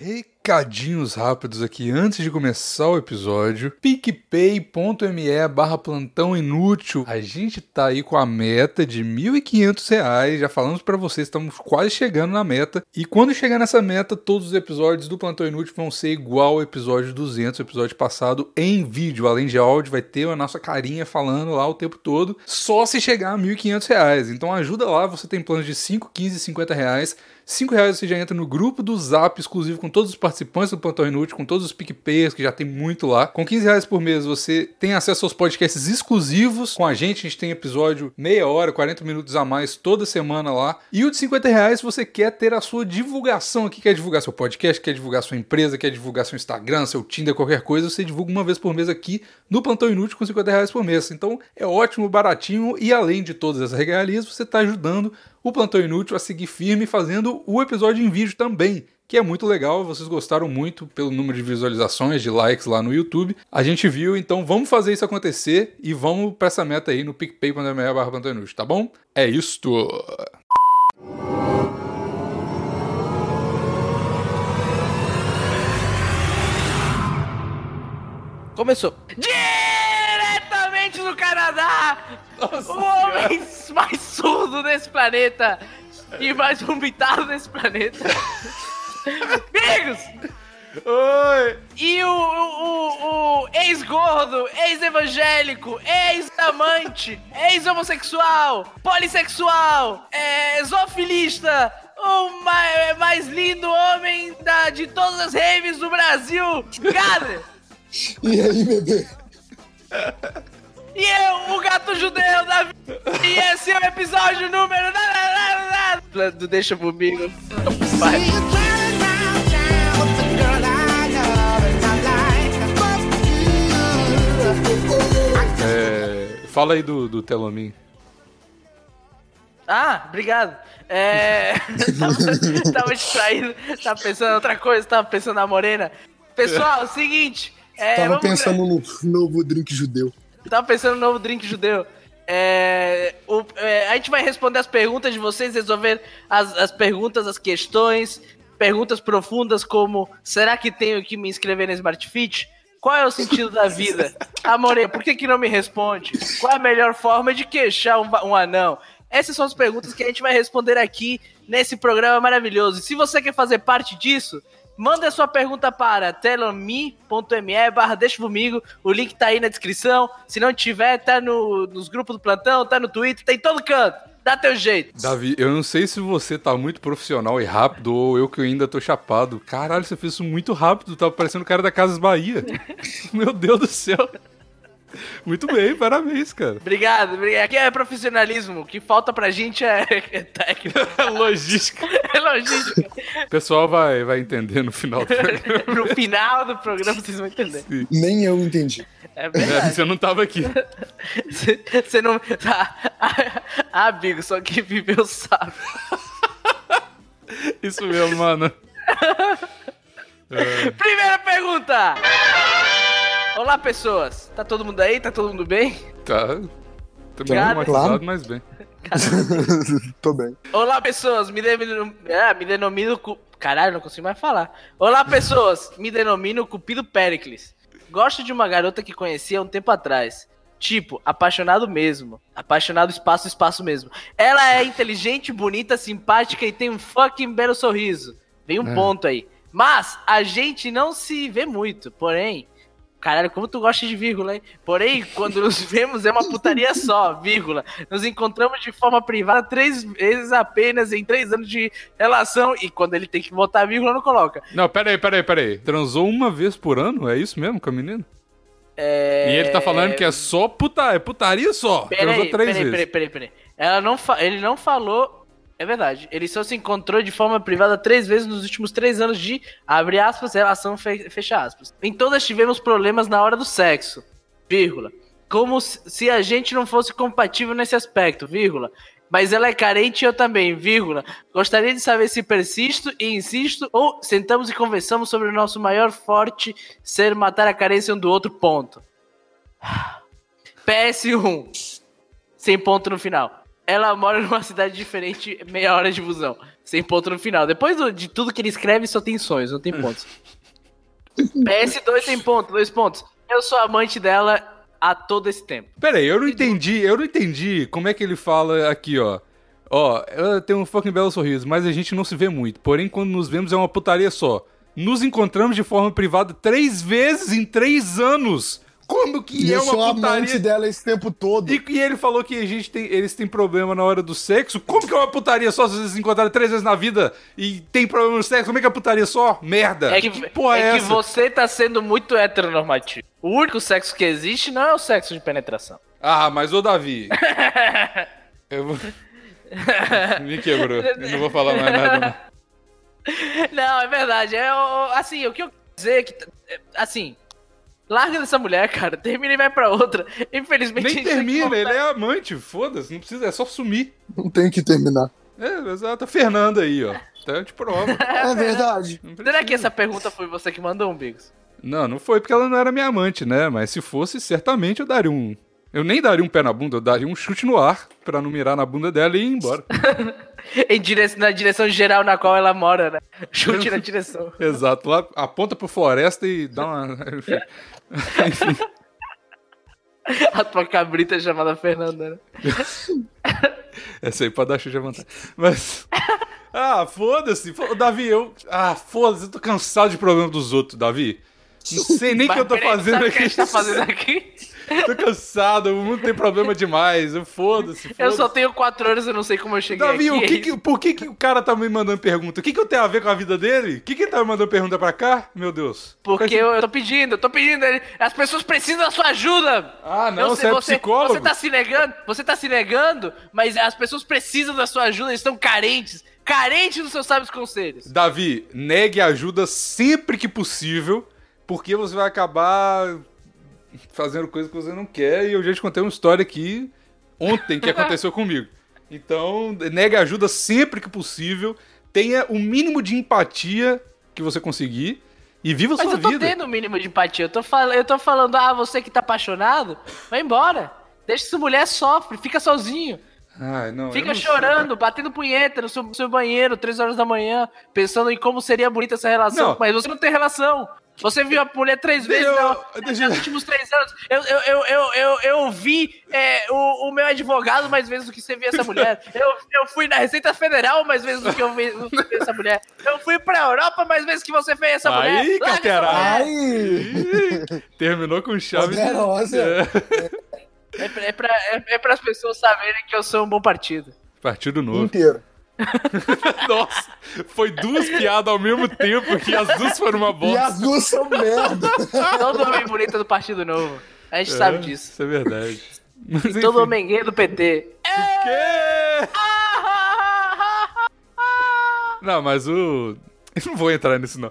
Recadinhos rápidos aqui antes de começar o episódio. picpay.me barra plantão inútil. A gente tá aí com a meta de R$ 1.500. Já falamos para vocês, estamos quase chegando na meta. E quando chegar nessa meta, todos os episódios do Plantão Inútil vão ser igual ao episódio 200, o episódio passado, em vídeo. Além de áudio, vai ter a nossa carinha falando lá o tempo todo. Só se chegar a R$ 1.500. Então ajuda lá, você tem planos de 5, 15 e 50 reais. 5 reais você já entra no grupo do Zap exclusivo com todos os participantes do Plantão Inútil, com todos os PicPayers, que já tem muito lá. Com 15 reais por mês você tem acesso aos podcasts exclusivos com a gente. A gente tem episódio meia hora, 40 minutos a mais toda semana lá. E o de 50 reais você quer ter a sua divulgação aqui, quer divulgar seu podcast, quer divulgar sua empresa, quer divulgar seu Instagram, seu Tinder, qualquer coisa, você divulga uma vez por mês aqui no Plantão Inútil com 50 reais por mês. Então é ótimo, baratinho e além de todas essas regalias, você está ajudando o Plantão Inútil a seguir firme fazendo o episódio em vídeo também, que é muito legal. Vocês gostaram muito pelo número de visualizações, de likes lá no YouTube. A gente viu, então vamos fazer isso acontecer e vamos para essa meta aí no picpay.me barra Plantão Inútil, tá bom? É isto! Começou. Canadá, Nossa o homem mais surdo desse planeta e mais vomitado desse planeta. Amigos! Oi! E o, o- o- o ex-gordo, ex-evangélico, ex-amante, ex-homossexual, polissexual, é, zoofilista, o mais, mais lindo homem da, de todas as raves do Brasil, Gadre! E aí, bebê? E eu, o gato judeu da vida. E esse é o episódio número. Do Deixa comigo. Vai. É, fala aí do, do Telomin. Ah, obrigado. É. tava, tava distraído, tava pensando em outra coisa, tava pensando na morena. Pessoal, é o seguinte. É, Tava gra- pensando no novo drink judeu. Tava pensando no novo drink judeu. É, o- é, a gente vai responder as perguntas de vocês, resolver as, as perguntas, as questões, perguntas profundas como: será que tenho que me inscrever na Smart Fit? Qual é o sentido da vida? Amore, por que, que não me responde? Qual é a melhor forma de queixar um, um anão? Essas são as perguntas que a gente vai responder aqui nesse programa maravilhoso. E se você quer fazer parte disso, Manda sua pergunta para telomi.me barra deixa comigo. O link tá aí na descrição. Se não tiver, tá no, nos grupos do plantão, tá no Twitter, tá em todo canto. Dá teu jeito. Davi, eu não sei se você tá muito profissional e rápido ou eu que ainda tô chapado. Caralho, você fez isso muito rápido, tá parecendo o cara da Casas Bahia. Meu Deus do céu. Muito bem, parabéns, cara. Obrigado, obrigado. Aqui é profissionalismo. O que falta pra gente é, é técnica. Logística. É logística. O pessoal vai, vai entender no final do programa. no final do programa vocês vão entender. Nem eu entendi. É É, você não tava aqui. Você não. Ah, amigo, só quem viveu sabe. Isso mesmo, mano. Primeira pergunta! Olá, pessoas. Tá todo mundo aí? Tá todo mundo bem? Tá. Tô meio Cara, traumatizado, claro. mas bem. Tô bem. Olá, pessoas. Me, denomino, ah, me denomino. Cu... Caralho, não consigo mais falar. Olá, pessoas. Me denomino Cupido Pericles. Gosto de uma garota que conheci há um tempo atrás. Tipo, apaixonado mesmo. Apaixonado espaço, espaço mesmo. Ela é inteligente, bonita, simpática e tem um fucking belo sorriso. Vem um É. ponto aí. Mas a gente não se vê muito. Porém, Caralho, como tu gosta de vírgula, hein? Porém, quando nos vemos é uma putaria só, vírgula. Nos encontramos de forma privada três vezes apenas em três anos de relação. E quando ele tem que botar vírgula, não coloca. Não, pera aí, pera aí, pera aí. Transou uma vez por ano? É isso mesmo com a menina? É... E ele tá falando que é só puta, é putaria só. Transou Peraí, três peraí, vezes. peraí, peraí, peraí. Ela não fa... Ele não falou. É verdade. Ele só se encontrou de forma privada três vezes nos últimos três anos de, abre aspas, relação, fe- fecha aspas. Em todas tivemos problemas na hora do sexo, vírgula. Como se se a gente não fosse compatível nesse aspecto, vírgula. Mas ela é carente e eu também, vírgula. Gostaria de saber se persisto e insisto ou sentamos e conversamos sobre o nosso maior forte ser matar a carência um do outro, ponto. PS1. Sem ponto no final. Ela mora numa cidade diferente, meia hora de busão. Sem ponto no final. Depois do- de tudo que ele escreve, só tem sonhos, não tem pontos. PS2 tem ponto, dois pontos. Eu sou amante dela há todo esse tempo. Pera aí, eu não entendi, eu não entendi como é que ele fala aqui, ó. Ó, ela tem um fucking belo sorriso, mas a gente não se vê muito. Porém, quando nos vemos é uma putaria só. Nos encontramos de forma privada três vezes em três anos. Como que E é eu sou uma amante dela esse tempo todo. E, e ele falou que a gente tem, eles têm problema na hora do sexo. Como que é uma putaria só se vocês se encontrarem três vezes na vida e tem problema no sexo? Como é que é putaria só? Merda. É que, porra é, é que você tá sendo muito heteronormativo. O único sexo que existe não é o sexo de penetração. Ah, mas ô Davi. eu vou... Me quebrou. Eu não vou falar mais nada. Não. Não, é verdade. É, o- assim, o que eu quero dizer é que, é, assim, larga dessa mulher, cara. Termina e vai pra outra. Infelizmente, Nem termina, ele é amante, foda-se, não precisa, é só sumir. Não tem que terminar. É, exato, Fernanda aí, ó. Tá de prova. É verdade. Será que essa pergunta foi você que mandou, um Bigos? Não, não foi porque ela não era minha amante, né? Mas se fosse, certamente eu daria um. Eu nem daria um pé na bunda, eu daria um chute no ar pra não mirar na bunda dela e ir embora. Em dire... Na direção geral na qual ela mora, né? Chute na direção. Exato, lá aponta pro floresta e dá uma. Enfim. A tua cabrita chamada Fernanda, né? Essa aí pra dar chute à vontade. Mas. Ah, foda-se. Fo- Davi, eu. Ah, foda-se, eu tô cansado de problema dos outros, Davi. Não sei nem o que eu tô fazendo sabe o que aqui. a gente tá fazendo aqui? Tô cansado, o mundo tem problema demais. Eu foda-se. Eu só tenho quatro horas e não sei como eu cheguei Davi, aqui. é que- por que, que o cara tá me mandando pergunta? O que, que eu tenho a ver com a vida dele? O que, que ele tá me mandando pergunta pra cá? Meu Deus. Porque eu, eu tô pedindo, eu tô pedindo. As pessoas precisam da sua ajuda. Ah, não, Eu você é psicólogo? Você tá se negando, você tá se negando, mas as pessoas precisam da sua ajuda, eles estão carentes. Carentes dos seus sábios conselhos. Davi, negue ajuda sempre que possível, porque você vai acabar fazendo coisa que você não quer. E eu já te contei uma história aqui ontem que aconteceu comigo. Então, negue ajuda sempre que possível. Tenha o mínimo de empatia que você conseguir e viva Mas sua eu tô vida. tendo o mínimo de empatia. Eu tô, fal eu tô falando, ah, você que tá apaixonado, vai embora. Deixa essa mulher sofre, fica sozinho. Ai, não, eu Fica não sei. chorando, batendo punheta no seu, no seu banheiro, três horas da manhã, pensando em como seria bonita essa relação. Não. Mas você não tem relação. Você viu a mulher três vezes Eu- não, deixa nos últimos três anos. Eu, eu, eu, eu, eu, eu vi é, o, o meu advogado mais vezes do que você viu essa mulher. Eu, eu fui na Receita Federal mais vezes do que eu vi, do que eu vi essa mulher. Eu fui pra Europa mais vezes que você fez essa Aí, mulher. Mulher. Ai! Terminou com chave. de- Poderosa. É, É, pra- é, pra, é, é pras pessoas saberem que eu sou um bom partido. partido novo. Inteiro. Nossa, foi duas piadas ao mesmo tempo que as duas foram uma E bosta. as duas são merda. Todo homem bonito do Partido Novo. A gente É, sabe disso. Isso é verdade. Mas, E todo enfim. homem gay do PT. Quê? Não, mas o. Eu não vou entrar nisso, não.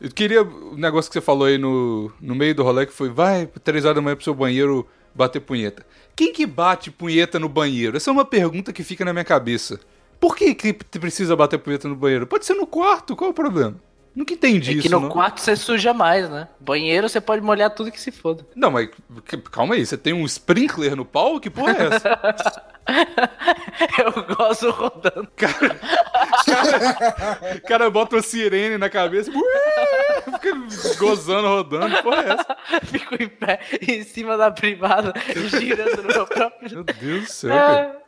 Eu queria. O negócio que você falou aí no, no meio do rolê que foi: vai três horas da manhã pro seu banheiro bater punheta. Quem que bate punheta no banheiro? Essa é uma pergunta que fica na minha cabeça. Por que, que precisa bater punheta no banheiro? Pode ser no quarto, qual é o problema? Nunca entendi É isso. que no não. quarto você suja mais, né? Banheiro você pode molhar tudo que se foda. Não, mas calma aí, você tem um sprinkler no pau? Que porra é essa? Eu gosto rodando. O cara bota uma sirene na cabeça, ué, fica gozando, rodando. Que porra é essa? Fico em pé em cima da privada, girando no meu próprio. Meu Deus do céu, cara.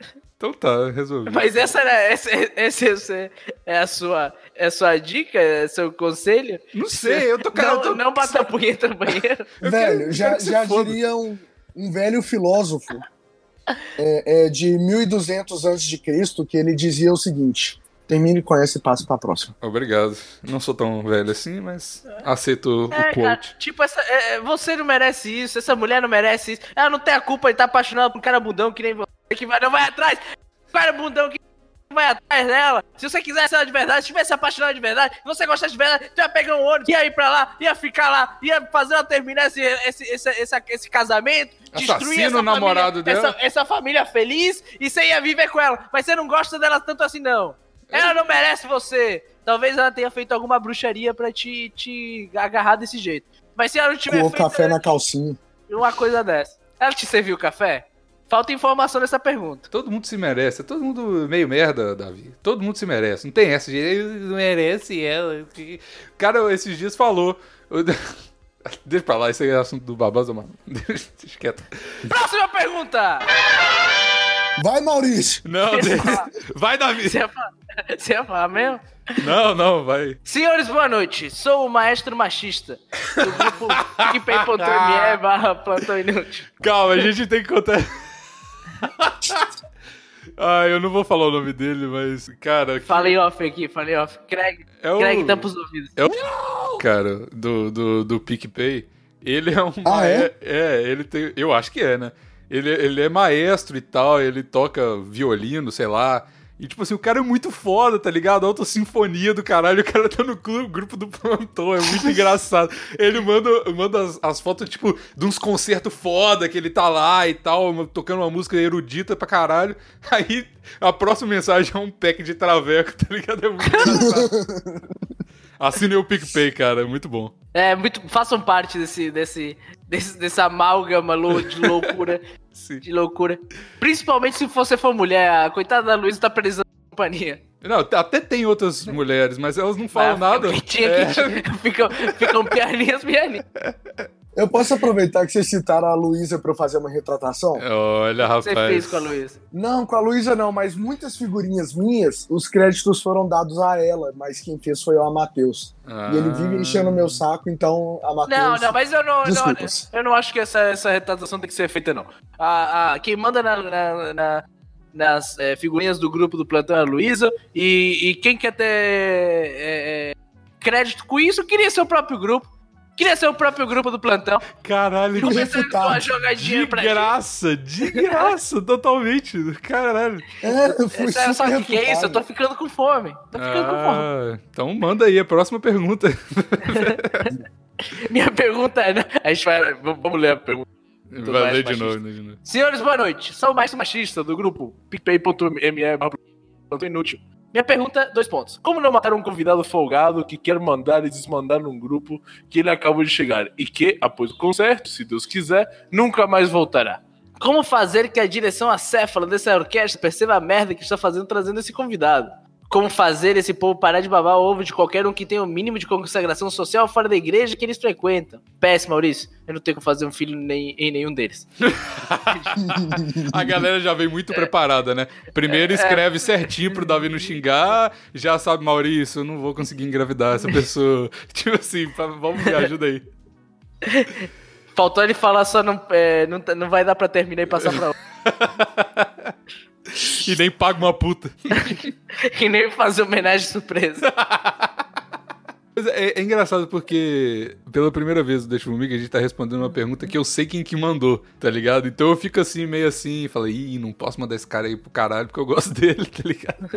É, Então tá, resolvi. mas essa era essa, essa, essa é a sua é a sua dica, é seu conselho? Não sei, eu tô cara. Não, eu tô... não bata a punheta no banheiro. Eu velho, quero- já, quero já diria um, um velho filósofo é, é, de 1200 a.C. que ele dizia o seguinte: termine com essa e passe pra próxima. Obrigado. Não sou tão velho assim, mas aceito É, o cara, quote. tipo, essa, é, é, você não merece isso, essa mulher não merece isso. Ela não tem a culpa de estar apaixonada por um cara bundão que nem você, que vai, não vai atrás. Cara bundão que vai atrás dela. Se você quisesse ela de verdade, se tivesse apaixonado de verdade, se você gostasse de verdade, tu ia pegar um ônibus, ia ir pra lá, ia ficar lá, ia fazer ela terminar esse, esse, esse, esse, esse casamento, destruir essa o namorado família, dela. Essa, essa família feliz e você ia viver com ela. Mas você não gosta dela tanto assim, não. Ela não merece você. Talvez ela tenha feito alguma bruxaria pra te, te agarrar desse jeito. Mas se ela não tiver Com o feito café na calcinha. uma coisa dessa, ela te serviu café? Falta informação nessa pergunta. Todo mundo se merece. É todo mundo meio merda, Davi. Todo mundo se merece. Não tem essa de "Eu não merece ela. O cara, esses dias falou. Deixa pra lá, esse é assunto do Babaza, mano. Deixa quieto. Próxima pergunta! Vai, Maurício! Não, vai, Davi. Você ia falar, você ia falar mesmo? Não, não, vai. Senhores, boa noite. Sou o maestro machista do grupo PicPay.me barra Plantão Inútil. Calma, a gente tem que contar. ah, eu não vou falar o nome dele, mas, cara. que- Falei off aqui, falei off. Craig, É o- Craig tampa os ouvidos. É o cara do, do, do PicPay. Ele é um. Ah, mae- é? é, ele tem. Eu acho que é, né? Ele, ele é maestro e tal, ele toca violino, sei lá. E, tipo assim, o cara é muito foda, tá ligado? Alta sinfonia do caralho, o cara tá no clube, grupo do plantão, é muito engraçado. Ele manda, manda as, as fotos, tipo, de uns concertos foda que ele tá lá e tal, tocando uma música erudita pra caralho. Aí a próxima mensagem é um pack de traveco, tá ligado? É muito engraçado. Assine o PicPay, cara, é muito bom. É, muito, façam parte desse, desse, desse, dessa amálgama de loucura, de loucura. Principalmente se você for mulher, a coitada da Luísa tá precisando de companhia. Não, até tem outras mulheres, mas elas não falam Vai, nada. Quietinha, É. quietinha. Ficam, ficam pianinhas, pianinhas. Eu posso aproveitar que vocês citaram a Luísa pra eu fazer uma retratação? Olha, O que você rapaz. fez com a Luísa? Não, com a Luísa não, mas muitas figurinhas minhas, os créditos foram dados a ela, mas quem fez foi o Amateus. Ah. E ele vive enchendo o meu saco, então, Amateus. Não, não, mas eu não, não, eu não acho que essa, essa retratação tem que ser feita, não. A, a- quem manda na- na- na- nas é, figurinhas do grupo do plantão é a Luísa, e, e quem quer ter é, é, crédito com isso, queria ser o próprio grupo. Queria ser o próprio grupo do plantão. Caralho, Começando com uma jogadinha de pra gente. graça, de graça, totalmente. Caralho. É, eu fui Sabe o que, que é isso? Eu tô ficando com fome. Tô ficando com fome. Ah, então manda aí a próxima pergunta. Minha pergunta é. né? A gente vai. Vamos ler a pergunta. Vai ler de novo, lê de novo. Senhores, boa noite. Sou o mais machista do grupo picpay.me Plantão inútil. Minha pergunta, dois pontos. Como não matar um convidado folgado que quer mandar e desmandar num grupo que ele acabou de chegar e que, após o concerto, se Deus quiser, nunca mais voltará? Como fazer que a direção acéfala dessa orquestra perceba a merda que está fazendo trazendo esse convidado? Como fazer esse povo parar de babar o ovo de qualquer um que tenha o mínimo de consagração social fora da igreja que eles frequentam? Péssimo, Maurício. Eu não tenho como fazer um filho nem- em nenhum deles. A galera já vem muito preparada, né? Primeiro escreve certinho pro Davi não xingar, já sabe, Maurício, eu não vou conseguir engravidar essa pessoa. tipo assim, vamos me ajuda aí. Faltou ele falar só não, é, não, tá- não vai dar pra terminar e passar pra outra. E nem paga uma puta. e nem fazer homenagem surpresa. É, é engraçado porque, pela primeira vez do Deixa Comigo, a gente tá respondendo uma pergunta que eu sei quem que mandou, tá ligado? Então eu fico assim, meio assim, e falo, ih, não posso mandar esse cara aí pro caralho porque eu gosto dele, tá ligado?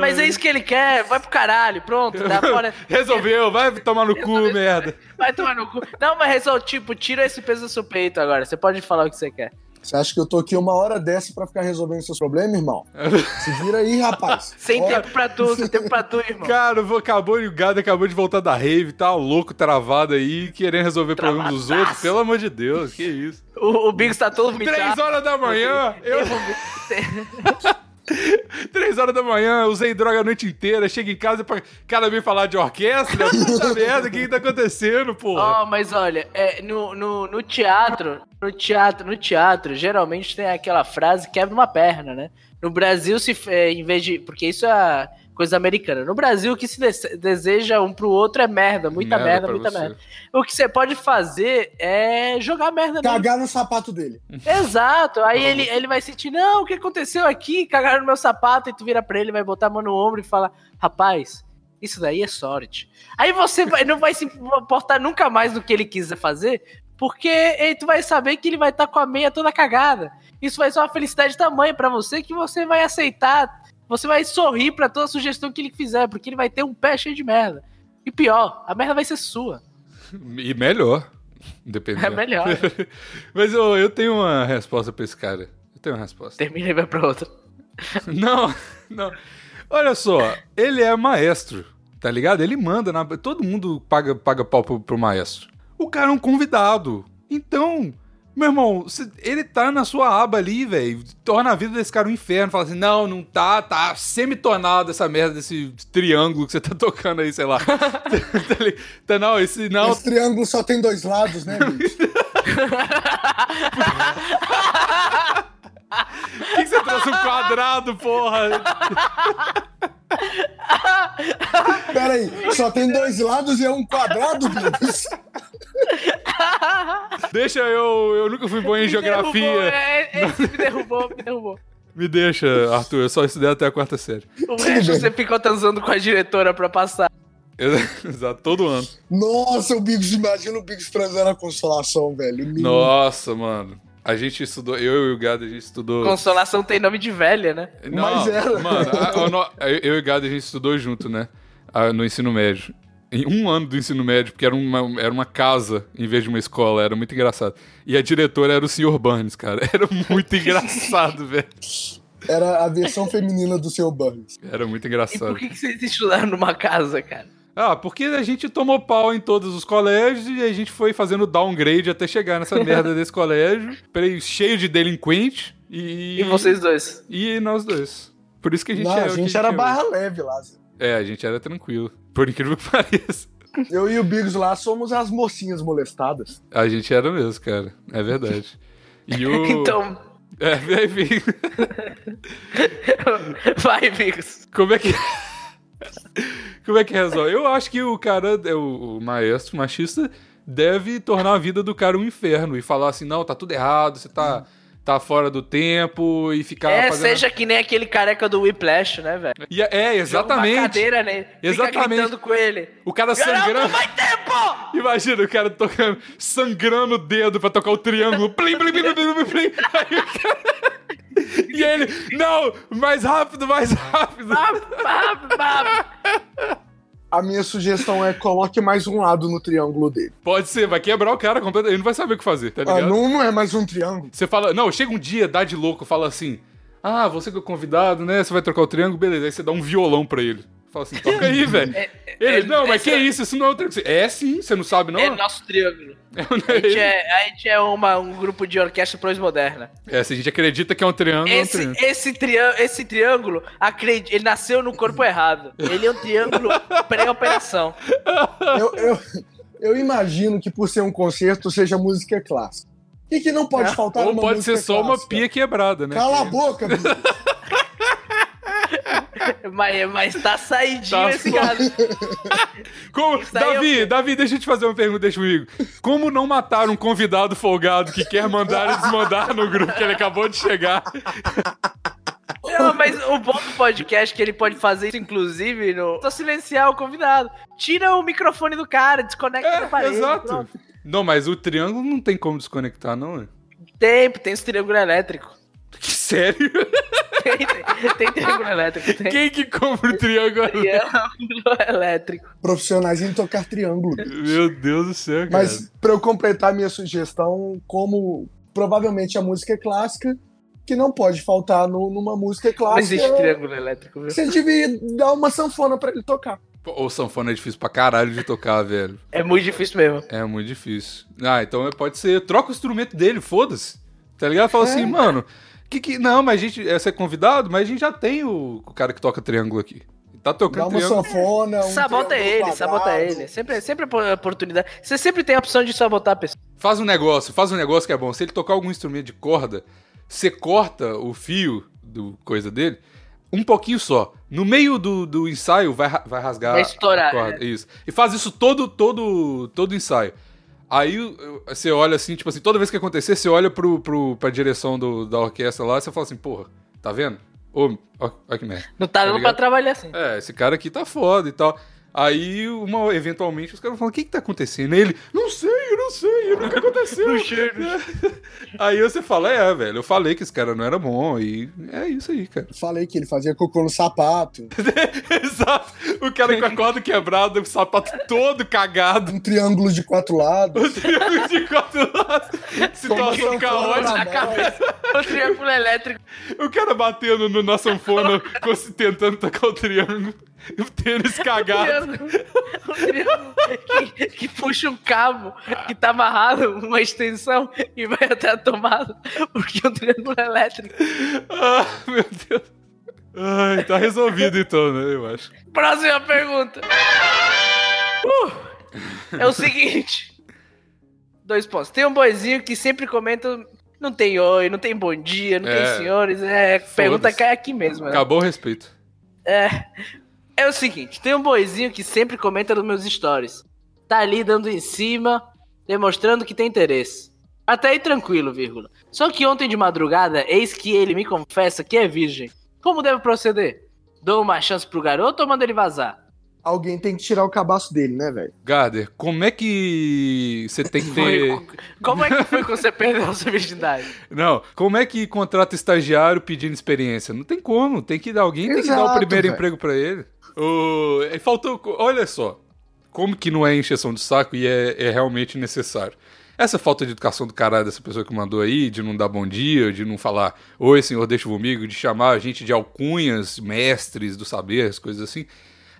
Mas é isso que ele quer, vai pro caralho, pronto, dá fora. Resolveu, vai tomar no cu, merda. Vai tomar no cu. Não, mas resolve, tipo, tira esse peso do seu peito agora. Você pode falar o que você quer. Você acha que eu tô aqui uma hora dessa pra ficar resolvendo seus problemas, irmão? Se vira aí, rapaz. Sem Ó, tempo pra tu, sem tempo pra tu, irmão. Cara, vou- acabou, o gado acabou de voltar da rave, tá louco, travado aí, querendo resolver problemas dos outros. Pelo amor de Deus, que isso. O, o Biggs tá todo Três vomitado. horas da manhã, eu... Três horas da manhã, usei droga a noite inteira, chego em casa pra cara vir falar de orquestra. Puta merda, o que que tá acontecendo, porra? Ó, mas olha, é, no, no, no teatro, no teatro, no teatro, geralmente tem aquela frase quebra uma perna, né? No Brasil, se é, em vez de. Porque isso é coisa americana. No Brasil, o que se dese- deseja um pro outro é merda, muita merda, pra muita você. merda. O que você pode fazer é jogar merda nele. Cagar no sapato dele. Exato. Aí ele, ele vai sentir, não, o que aconteceu aqui? Cagaram no meu sapato, e tu vira pra ele, vai botar a mão no ombro e fala, rapaz, isso daí é sorte. Aí você vai- não vai se importar nunca mais do que ele quiser fazer, porque aí tu vai saber que ele vai estar com a meia toda cagada. Isso vai ser uma felicidade tamanha pra você que você vai aceitar, você vai sorrir pra toda sugestão que ele fizer, porque ele vai ter um pé cheio de merda. E pior, a merda vai ser sua. E melhor. Dependendo. É melhor. Mas eu, eu tenho uma resposta pra esse cara. Eu tenho uma resposta. Termina e vai pra outra. Não, não. Olha só, ele é maestro, tá ligado? Ele manda na. Todo mundo paga, paga pau pro, pro maestro. O cara é um convidado. Então, Meu irmão, ele tá na sua aba ali, velho. Torna a vida desse cara um inferno. Fala assim: não, não tá, tá semi-tonado essa merda desse triângulo que você tá tocando aí, sei lá. tá, tá, não, esse não. Esse triângulo só tem dois lados, né, bicho? Por que, que você trouxe um quadrado, porra? Pera aí, só tem dois lados e é um quadrado, bicho? Deixa eu. Eu nunca fui bom em Me derrubou, geografia. é, Esse me derrubou, me derrubou. Me deixa, Arthur. Eu só estudei até a quarta série. O resto você ficou transando com a diretora pra passar. Exato, todo ano. Nossa, o Bigos, imagina o Bigos transando a consolação, velho. Nossa, mano. A gente estudou, eu e o Gado, a gente estudou. Consolação tem nome de velha, né? Não, Mas era. Mano, a- a eu eu e o Gado a gente estudou junto, né? Ah, No ensino médio. Em um ano do ensino médio, porque era uma, era uma casa em vez de uma escola, era muito engraçado. E a diretora era o Sr. Burns, cara. Era muito engraçado, velho. Era a versão feminina do seu Burns. Era muito E engraçado. por que, que vocês estudaram numa casa, cara? Ah, porque a gente tomou pau em todos os colégios e a gente foi fazendo downgrade até chegar nessa merda desse colégio. Peraí, cheio de delinquente e. E vocês dois? E nós dois. Por isso que a gente Não, é o a que gente é era hoje. barra leve lá. Zé. É, a gente era tranquilo. Por incrível que pareça. Eu e o Bigos lá somos as mocinhas molestadas. A gente era mesmo, cara. É verdade. E o. Então, É, enfim. vai, Bigos. Como é que. Como é que resolve? Eu acho que o cara, é o, o maestro machista, deve tornar a vida do cara um inferno e falar assim: não, tá tudo errado, você tá, tá fora do tempo e ficar É, fazendo. seja que nem aquele careca do Whiplash, né, velho? É, é, Joga exatamente. Uma cadeira. Fica Exatamente. gritando com ele. O cara sangrando. vai tempo! Imagina o cara tocando, sangrando o dedo pra tocar o triângulo. Plim, plim, plim, plim, plim, plim. Aí o cara... E ele, não, mais rápido, mais rápido. Bá, bá. A minha sugestão é coloque mais um lado no triângulo dele. Pode ser, vai quebrar o cara completamente. Ele não vai saber o que fazer, tá Ah, ligado? não, não é mais um triângulo. Você fala, não, chega um dia, dá de louco, fala assim: Ah, você que é o convidado, né? Você vai trocar o triângulo, beleza. Aí você dá um violão pra ele. Fala assim, toca aí, velho. Ele, é- não, mas esse que é- isso? Isso não é o triângulo. É sim, você não sabe, não? É nosso triângulo. É, A gente é, a gente é uma, um grupo de orquestra pós-moderna. É, se a gente acredita que é um triângulo, é um Esse, triângulo. esse, triângulo, esse triângulo, ele nasceu no corpo errado. Ele é um triângulo pré-operação. Eu, eu, eu imagino que por ser um concerto seja música clássica. O que, que não pode faltar Ou numa pode música ser só uma clássica? pia quebrada, né? Cala a boca, bicho. Mas, mas tá saidinho Tá esse cara. Como, aí é o Davi? Davi, deixa eu te fazer uma pergunta, deixa comigo. Como não matar um convidado folgado que quer mandar e desmandar no grupo que ele acabou de chegar? Não, mas o bom do podcast é que ele pode fazer isso, inclusive, no... só silenciar o convidado. Tira o microfone do cara, desconecta da É, parede. exato. pronto. Não, mas o triângulo não tem como desconectar, não, é? Tempo, tem esse triângulo elétrico. Sério? Tem, tem, triângulo elétrico, tem Quem que compra o triângulo? triângulo elétrico. Profissionais em tocar triângulo. Meu Deus do céu, cara. Mas pra eu completar minha sugestão, como provavelmente a música é clássica, que não pode faltar no- numa música Não clássica, existe triângulo elétrico, viu? você devia dar uma sanfona pra ele tocar. Pô, O sanfona é difícil pra caralho de tocar, velho. É muito difícil mesmo. É muito difícil. Ah, então pode ser. Troca o instrumento dele, foda-se. Tá ligado? Fala É. assim, mano. Que que. Não, mas a gente. é, Você é convidado, mas a gente já tem o, o cara que toca triângulo aqui. Tá Dá tocando uma triângulo. sanfona, um sabota ele, quadrado. sabota ele. Sempre, sempre é oportunidade. Você sempre tem a opção de sabotar a pessoa. Faz um negócio, faz um negócio que é bom. Se ele tocar algum instrumento de corda, você corta o fio do coisa dele um pouquinho só. No meio do, do ensaio vai, vai rasgar Vai estourar, a corda. Isso. E faz isso todo todo todo ensaio. Aí você olha assim, tipo assim, toda vez que acontecer, você olha pro, pro, pra direção do, da orquestra lá você fala assim, porra, tá vendo? Ô, ó, ó que merda. Não tá dando pra trabalhar assim. É, esse cara aqui tá foda e tal. Aí, uma, eventualmente, os caras falam, o que que tá acontecendo? Aí ele, não sei, eu não sei, nunca aconteceu. Não sei, aí você fala, é, velho, eu falei que esse cara não era bom e é isso aí, cara. Falei que ele fazia cocô no sapato, Exato. O cara com a corda quebrada, o sapato todo cagado. um triângulo de quatro lados. O triângulo de quatro lados. Situação caótica. Na cabeça. O triângulo elétrico. O cara batendo no, na sanfona, tentando tocar o triângulo. O tênis cagado. triângulo, um triângulo que, que puxa um cabo que tá amarrado uma extensão e vai até a tomada, porque é um triângulo elétrico. Ah, meu Deus. Ai, tá resolvido então, né? Eu acho. Próxima pergunta. Uh, é o seguinte. Dois pontos. Tem um boizinho que sempre comenta. Não tem oi, não tem bom dia, não É. tem senhores. É, pergunta cai aqui mesmo. Né? Acabou o respeito. É. É o seguinte, tem um boizinho que sempre comenta nos meus stories. Tá ali dando em cima, demonstrando que tem interesse. Até aí tranquilo, vírgula. Só que ontem de madrugada, eis que ele me confessa que é virgem. Como devo proceder? Dou uma chance pro garoto ou mando ele vazar? Alguém tem que tirar o cabaço dele, né, velho? Garder, como é que você tem que ter. Foi- Como é que foi que você perdeu a sua virgindade? Não, como é que contrata estagiário pedindo experiência? Não tem como, tem que dar alguém, tem que dar o Exato, primeiro velho. emprego pra ele. Faltou. Olha só, como que não é encheção de saco e é, é realmente necessário. Essa falta de educação do caralho dessa pessoa que mandou aí, de não dar bom dia, de não falar oi, senhor, deixa comigo, de chamar a gente de alcunhas, mestres do saber, as coisas assim.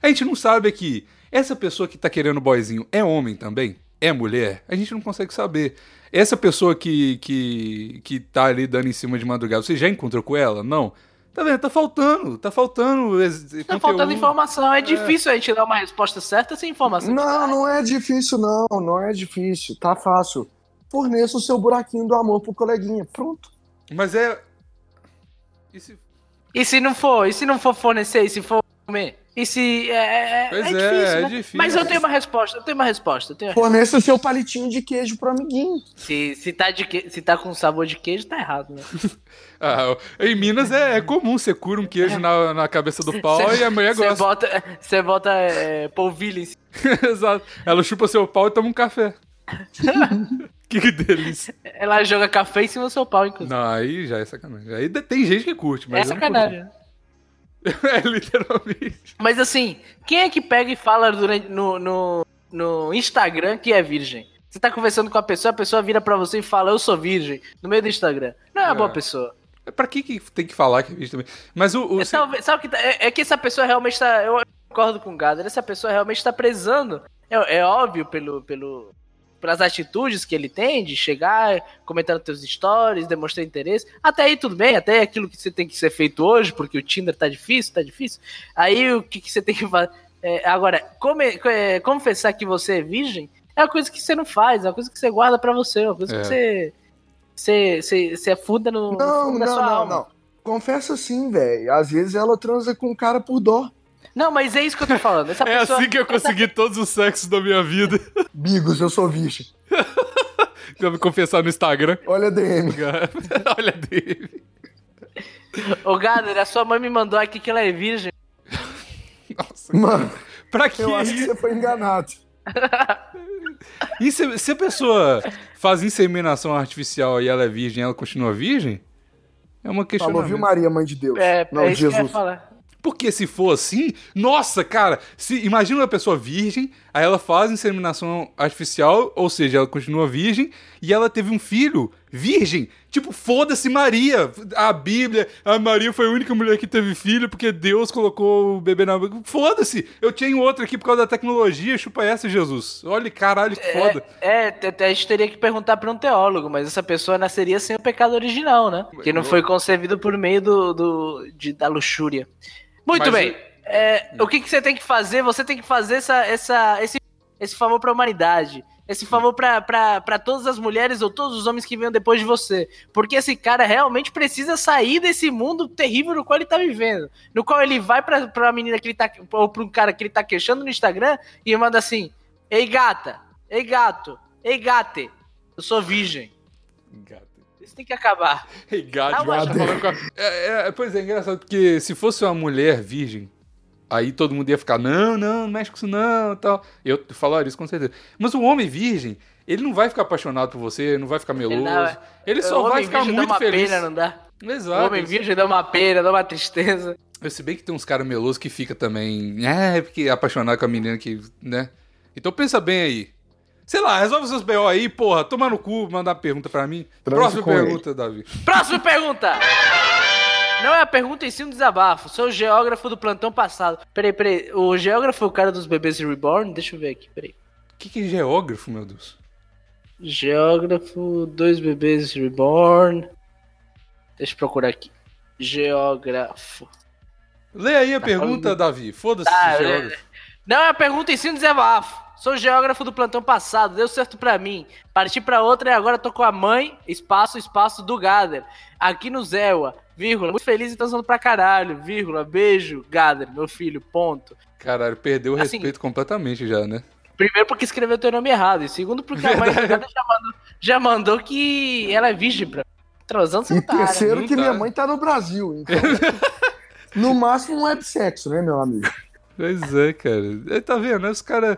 A gente não sabe que essa pessoa que tá querendo boyzinho é homem também? É mulher? A gente não consegue saber. Essa pessoa que, que, que tá ali dando em cima de madrugada, você já encontrou com ela? Não. Tá vendo? Tá faltando. Tá faltando. Tá conteúdo. faltando informação. É difícil a gente dar uma resposta certa sem informação. Não, não é difícil, não. Não é difícil. Tá fácil. Forneça o seu buraquinho do amor pro coleguinha. Pronto. Mas é. E se- E se não for? E se não for fornecer? E se for comer? E se. É, é, Pois é é, difícil, é né? difícil. Mas eu tenho uma resposta. Eu tenho uma resposta. Tenho... Forneça o seu palitinho de queijo pro amiguinho. Se, se, tá de que... se tá com sabor de queijo, tá errado, né? Ah, em Minas é, é comum, você cura um queijo na, na cabeça do pau Cê- e a mulher Você gosta. bota, você bota é, polvilho em cima. Exato. Ela chupa seu pau e toma um café. que delícia. Ela joga café em cima do seu pau, inclusive. Não, aí já é sacanagem. Aí tem gente que curte, é mas eu não sacanagem. é literalmente. Mas assim, quem é que pega e fala durante, no, no, no Instagram que é virgem? Você tá conversando com a pessoa, a pessoa vira pra você e fala, eu sou virgem, no meio do Instagram. Não é uma É. boa pessoa. Pra que, que tem que falar que é vídeo também? Mas o. o É, talvez- sabe que tá- é, é que essa pessoa realmente tá. Eu concordo com o Gader, essa pessoa realmente tá prezando. É, é óbvio pelo, pelo, pelas atitudes que ele tem de chegar, comentando teus stories, demonstrar interesse. Até aí tudo bem, até aquilo que você tem que ser feito hoje, porque o Tinder tá difícil, tá difícil. Aí o que, que você tem que fazer? É, agora, come- é, confessar que você é virgem é uma coisa que você não faz, é uma coisa que você guarda pra você, é uma coisa É. que você. Você, você, você afunda no, no Não, fundo da não, sua não, alma. não. Confessa sim, velho. Às vezes ela transa com o cara por dó. Não, mas é isso que eu tô falando. Essa É pessoa, assim que eu consegui todos os sexos da minha vida. Bigos, eu sou virgem. Eu me confessar no Instagram. Olha a DM. Olha dele. Ô, Gader, a sua mãe me mandou aqui que ela é virgem. Nossa. Mano, Pra que eu acho que você foi enganado. E se, se a pessoa faz inseminação artificial e ela é virgem ela continua virgem? É uma questão. Falou, viu, Maria, mãe de Deus? É, não, é isso que eu ia Jesus. falar. Porque se for assim, nossa, cara, se imagina uma pessoa virgem, aí ela faz inseminação artificial, ou seja, ela continua virgem, e ela teve um filho virgem. Tipo, foda-se Maria. A Bíblia, a Maria foi a única mulher que teve filho porque Deus colocou o bebê na. Foda-se. Eu tenho outro aqui por causa da tecnologia, chupa essa, Jesus. Olha, caralho, que foda. É, é, a gente teria que perguntar pra um teólogo, mas essa pessoa nasceria sem o pecado original, né? Que não foi concebido por meio do, do- de- da luxúria. Muito Mas bem. É, o que, que você tem que fazer? Você tem que fazer essa, essa, esse, esse favor pra humanidade. Esse favor pra todas as mulheres ou todos os homens que venham depois de você. Porque esse cara realmente precisa sair desse mundo terrível no qual ele tá vivendo. No qual ele vai pra, pra menina que ele tá. Ou pra um cara que ele tá queixando no Instagram e manda assim: Ei gata, ei gato, ei gate, eu sou virgem. Gato. Isso tem que acabar. Ei, gato, mas- tá falando com a- é, é, Pois é, engraçado, porque se fosse uma mulher virgem, aí todo mundo ia ficar, não, não, não mexe com isso não, tal. Eu falaria isso com certeza. Mas o homem virgem, ele não vai ficar apaixonado por você, não vai ficar meloso. dá- Ele só O vai homem ficar virgem muito dá uma feliz. pena, não dá? O Exato. homem virgem dá uma pena, dá uma tristeza. Se bem que tem uns caras melosos que fica também, é, porque é apaixonado com a menina que, né? Então pensa bem aí. Sei lá, resolve seus BO aí, porra, toma no cu, mandar pergunta pra mim. Transe Próxima com ele. pergunta, Davi. Próxima pergunta! Não é a pergunta em si um desabafo. Sou o geógrafo do plantão passado. Peraí, peraí. O geógrafo é o cara dos bebês reborn? Deixa eu ver aqui, peraí. O que, que é geógrafo, meu Deus? Geógrafo, dois bebês reborn. Deixa eu procurar aqui. Geógrafo. Lê aí a Tá pergunta, falando- Davi. Foda-se, Tá, geógrafo. Não, é a pergunta em cima do desabafo. Sou geógrafo do plantão passado, deu certo pra mim. Parti pra outra e agora tô com a mãe, espaço, espaço do Gader. Aqui no Zéua, vírgula. Muito feliz e transando pra caralho, vírgula. Beijo, Gader, meu filho, ponto. Caralho, perdeu o Assim- respeito completamente já, né? Primeiro porque escreveu teu nome errado. E segundo porque a mãe do Gader já mandou, já mandou que ela é virgem pra Transando você E terceiro, que tá. minha mãe tá no Brasil. Então, no máximo, um websexo, né, meu amigo? Pois é, cara. É, Tá vendo? Os caras,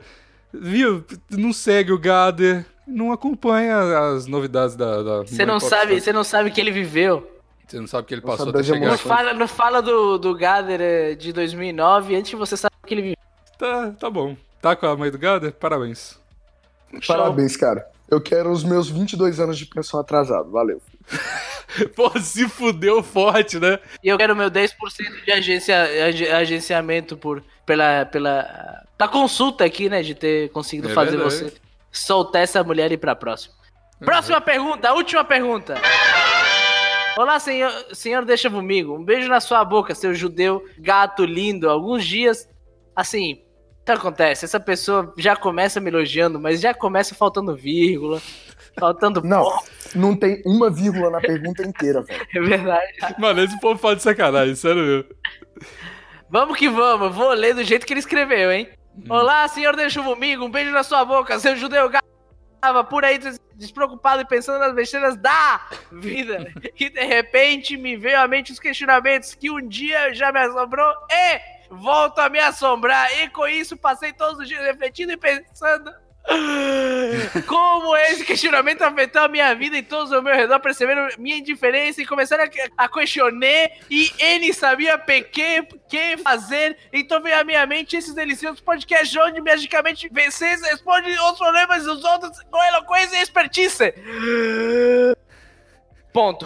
viu? Não segue o Gader, não acompanha as novidades da. da Você não sabe, você não sabe que ele viveu. Você não sabe o que ele Não passou até das chegar Não fala, não fala do, do Gader eh, de 2009 antes você sabe que ele viveu. Tá, tá bom. Tá com a mãe do Gader? Parabéns. Parabéns, cara. Eu quero os meus 22 anos de pensão atrasado. Valeu. Pô, se fudeu forte, né? E eu quero meu 10% de agência, ag- agenciamento por, pela, pela, pela consulta aqui, né? De ter conseguido É fazer verdade. você soltar essa mulher e ir pra próxima. Próxima pergunta, última pergunta. Olá, senhor, senhor deixa comigo. Um beijo na sua boca, seu judeu gato lindo. Alguns dias, assim, o que acontece? Essa pessoa já começa me elogiando, mas já começa faltando vírgula, faltando Não, não tem uma vírgula na pergunta inteira, velho. é verdade. Mano, esse povo fala de sacanagem, sério mesmo. Vamos que vamos, vou ler do jeito que ele escreveu, hein? Olá, senhor deixa comigo, um beijo na sua boca, seu judeu gava por aí des- despreocupado e pensando nas besteiras da vida. E de repente me veio à mente os questionamentos que um dia já me assombrou e volto a me assombrar. E com isso passei todos os dias refletindo e pensando. Como esse questionamento afetou a minha vida e todos ao meu redor perceberam minha indiferença e começaram a, a questionar e ele sabia que, que fazer. Então veio à minha mente esses deliciosos podcasts onde magicamente vocês respondem os problemas dos outros com eloquência e expertise. Ponto.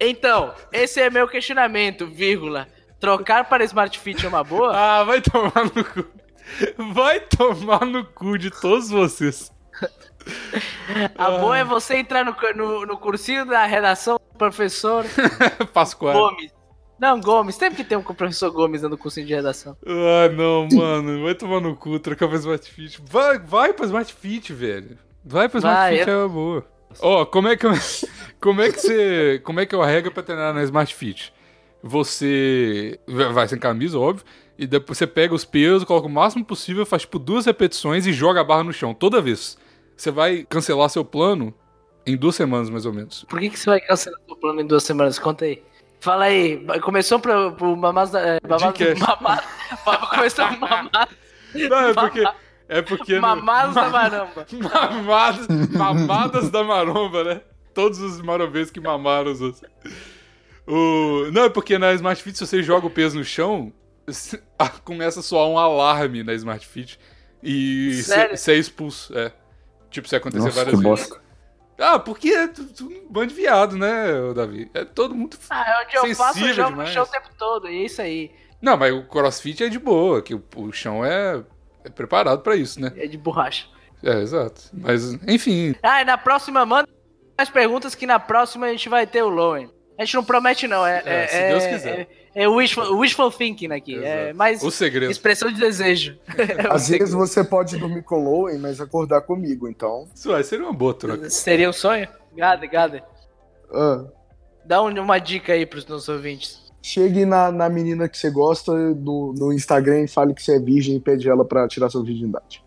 Então, esse é meu questionamento, vírgula. Trocar para Smart Fit é uma boa? Ah, vai tomar no cu. Vai tomar no cu de todos vocês. A boa é você entrar no, no, no cursinho da redação do professor Pascoal. Gomes. Não, Gomes. Sempre que tem um professor Gomes dando cursinho de redação. Ah, não, mano. Vai tomar no cu, trocar pra Smart Fit. Vai, vai pra Smart Fit, velho. Vai pra Smart Vai, Fit, é uma boa. Ó, como é que eu- como é que você, como é que é a regra pra treinar na Smart Fit? Você vai sem camisa, óbvio, e depois você pega os pesos, coloca o máximo possível, faz tipo duas repetições e joga a barra no chão toda vez. Você vai cancelar seu plano em duas semanas mais ou menos. Por que, que você vai cancelar seu plano em duas semanas? Conta aí. Fala aí. Começou pro, pro da. É, mamados, começou pro Mamados, Não, é porque é porque no- mamados da Maramba. Mamadas, mamadas da maromba, né? Todos os marombeiros que mamaram os outros. O... Não, é porque na Smart Fit, se você joga o peso no chão, começa a soar um alarme na Smart Fit e você é expulso. É. Tipo, se acontecer Nossa, várias que vezes. bosta. Ah, porque é um bando de viado, né, Davi? É todo mundo. Ah, é onde eu faço, eu Sensível jogo no chão o tempo todo. E é isso aí. Não, mas o crossfit é de boa, que o, o chão é, é preparado pra isso, né? É de borracha. É, exato. Mas, enfim, Ah, e na próxima, manda mais perguntas que na próxima a gente vai ter o Lowen. A gente não promete, não. É, É, é, se é- Deus quiser. É, é wishful, wishful thinking aqui. É Exato. mais o segredo. expressão de desejo. É Às vezes segredo. você pode dormir com Lowen, mas acordar comigo, então. Isso aí seria uma boa troca. Seria um sonho? Gada, gada. ah, Dá um- uma dica aí pros nossos ouvintes. chegue na, na menina que você gosta no, no Instagram e fale que você é virgem e pede ela pra tirar sua virgindade.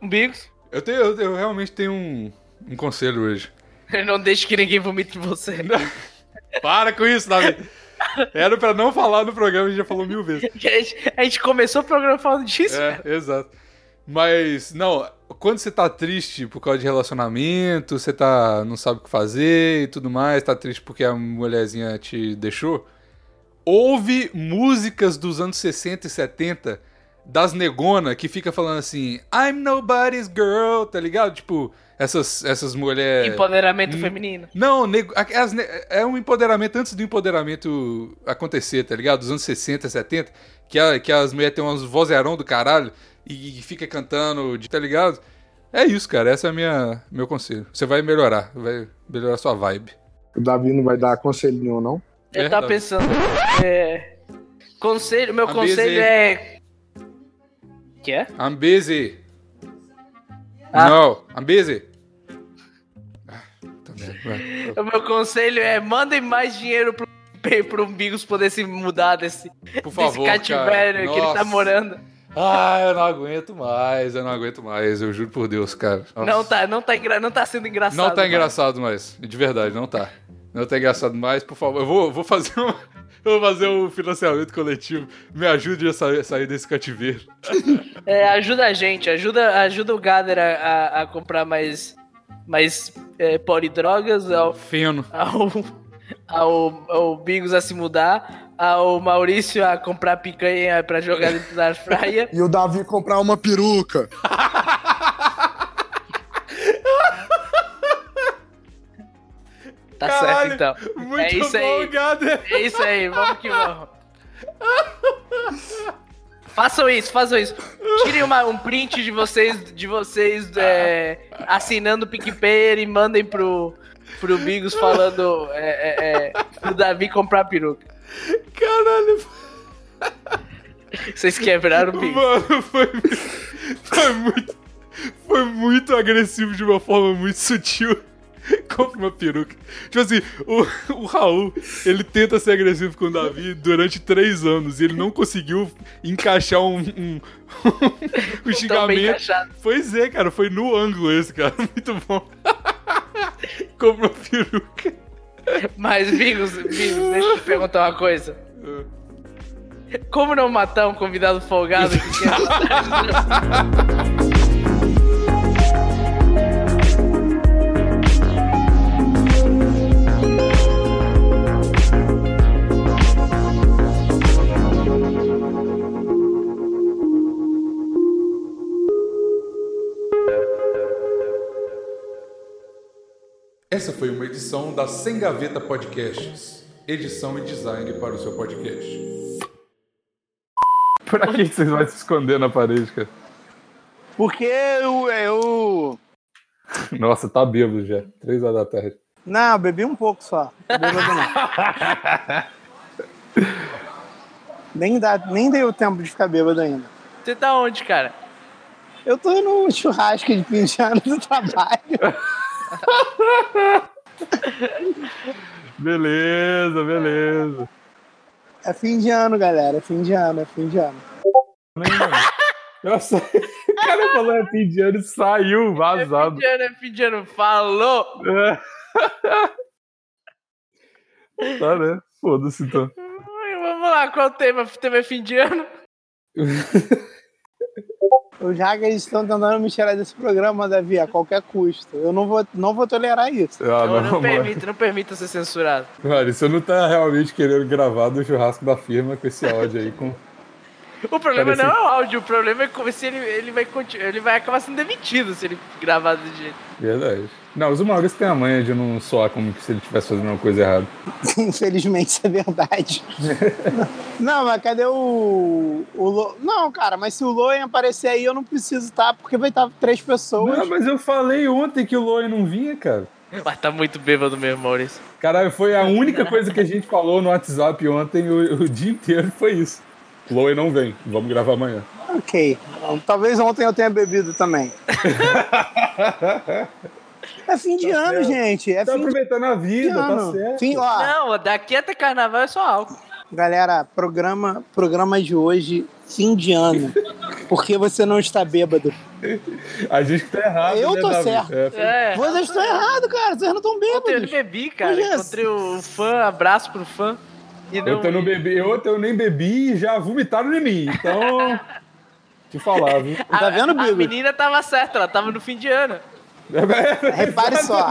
Umbigos. Eu, tenho, eu, eu realmente tenho um, um conselho hoje. Não deixe que ninguém vomite você. Para com isso, Davi. Era pra não falar no programa, a gente já falou mil vezes. A gente, a gente começou o programa falando disso. É, exato. Mas, não, quando você tá triste por causa de relacionamento, você tá, não sabe o que fazer e tudo mais, tá triste porque a mulherzinha te deixou, ouve músicas dos anos 60 e 70 das negona que fica falando assim, I'm nobody's girl, tá ligado? Tipo, essas, essas mulheres... Empoderamento Hum. feminino. Não, nego- as ne- é um empoderamento antes do empoderamento acontecer, tá ligado? Dos anos 60, 70, que, a- que as mulheres têm umas vozeirão do caralho e, e fica cantando, de- tá ligado? É isso, cara. Esse é a minha meu conselho. Você vai melhorar, vai melhorar a sua vibe. O Davi não vai dar conselho nenhum, não? Eu É, tava tá. pensando. É. Conselho, meu A conselho BZ. é. Que é? I'm busy. Ah. Não, I'm busy. Vai. O meu conselho é mandem mais dinheiro pro, pro Bigos poder se mudar desse, Por favor, desse cativério cara. que ele tá morando. Ah, eu não aguento mais, eu não aguento mais, eu juro por Deus, cara. Nossa. Não tá, não, tá não tá sendo engraçado. Não tá mais. engraçado mais, de verdade, não tá. Não tá engraçado mais, por favor. Eu vou, vou fazer um, eu vou fazer um financiamento coletivo. Me ajude a sair, sair desse cativeiro. É, ajuda a gente, ajuda, ajuda o Gader a, a, a comprar mais, mais é, polidrogas, ao, Feno. ao, ao, ao Bigos a se mudar, ao Maurício a comprar picanha pra jogar dentro da praia. E o Davi comprar uma peruca. Tá Caralho, certo então. Muito é isso bom, aí. Gader. É isso aí, vamos que vamos. Façam isso, façam isso. Tirem uma- um print de vocês, de vocês é, assinando o PicPay e mandem pro, pro Bigos falando é, é, é, pro Davi comprar peruca. Caralho, Vocês quebraram o Bigos. mano, foi, foi muito. Foi muito agressivo de uma forma muito sutil. Compre uma peruca. Tipo assim, o, o Raul, ele tenta ser agressivo com o Davi durante três anos e ele não conseguiu encaixar um, um, um bem xingamento. Pois é, cara, foi no ângulo esse, cara. Muito bom. Compre uma peruca. Mas, Bigos, Bigos, deixa eu te perguntar uma coisa. Como não matar um convidado folgado que quer Essa foi uma edição da Sem Gaveta Podcasts. Edição e design para o seu podcast. Pra que vocês vão se esconder na parede, cara? Porque eu, eu. Nossa, tá bêbado já. Três horas da tarde. Não, bebi um pouco só. Não. nem, dá, nem deu tempo de ficar bêbado ainda. Você tá onde, cara? Eu tô no churrasco de fim de ano do trabalho. Beleza, beleza. É fim de ano, galera. É fim de ano, é fim de ano. Nossa, o cara falou é fim de ano e saiu vazado. Fim de ano, é fim de ano. Falou! É. tá, né? Foda-se então. Vamos lá, qual o tema? O tema é fim de ano? Os hackers estão tentando me tirar desse programa, Davi, a qualquer custo. Eu não vou, não vou tolerar isso. Ah, não, não, mano. permita, não permita ser censurado. Mano, você não tá realmente querendo gravar do churrasco da firma com esse áudio aí. Com... O problema Parece- não é o áudio, o problema é como se ele, ele, vai, ele vai acabar sendo demitido se ele gravar do jeito. Verdade. Não, mas o Maurício tem a manha de não soar como se ele estivesse fazendo uma coisa errada. Infelizmente, isso é verdade. não, mas cadê o. o Lo... Não, cara, mas se o Loen aparecer aí, eu não preciso estar, porque vai estar três pessoas. Não, mas eu falei ontem que o Loen não vinha, cara. Mas tá muito bêbado mesmo, Maurício. Caralho, foi a única coisa que a gente falou no WhatsApp ontem, o, o dia inteiro foi isso. Loen não vem, vamos gravar amanhã. Ok. Talvez ontem eu tenha bebido também. é fim de Tá ano, certo. gente. É Tá fim de aproveitando a vida, tá certo. Fim, ó, Não, daqui até carnaval é só álcool. galera, programa, programa de hoje, fim de ano. Porque você não está bêbado. A gente tá errado. Eu né, tô Davi? certo. É, É. Vocês estão errados, cara. Vocês não estão Ontem eu nem bêbados. bebi, cara. É. Encontrei o fã, abraço pro fã. E não, Ontem eu não bebi, ontem eu nem bebi e já vomitaram em mim. Então, te falar, viu? Tá vendo, a, a Bigo? menina tava certa, ela tava no fim de ano. Repare só.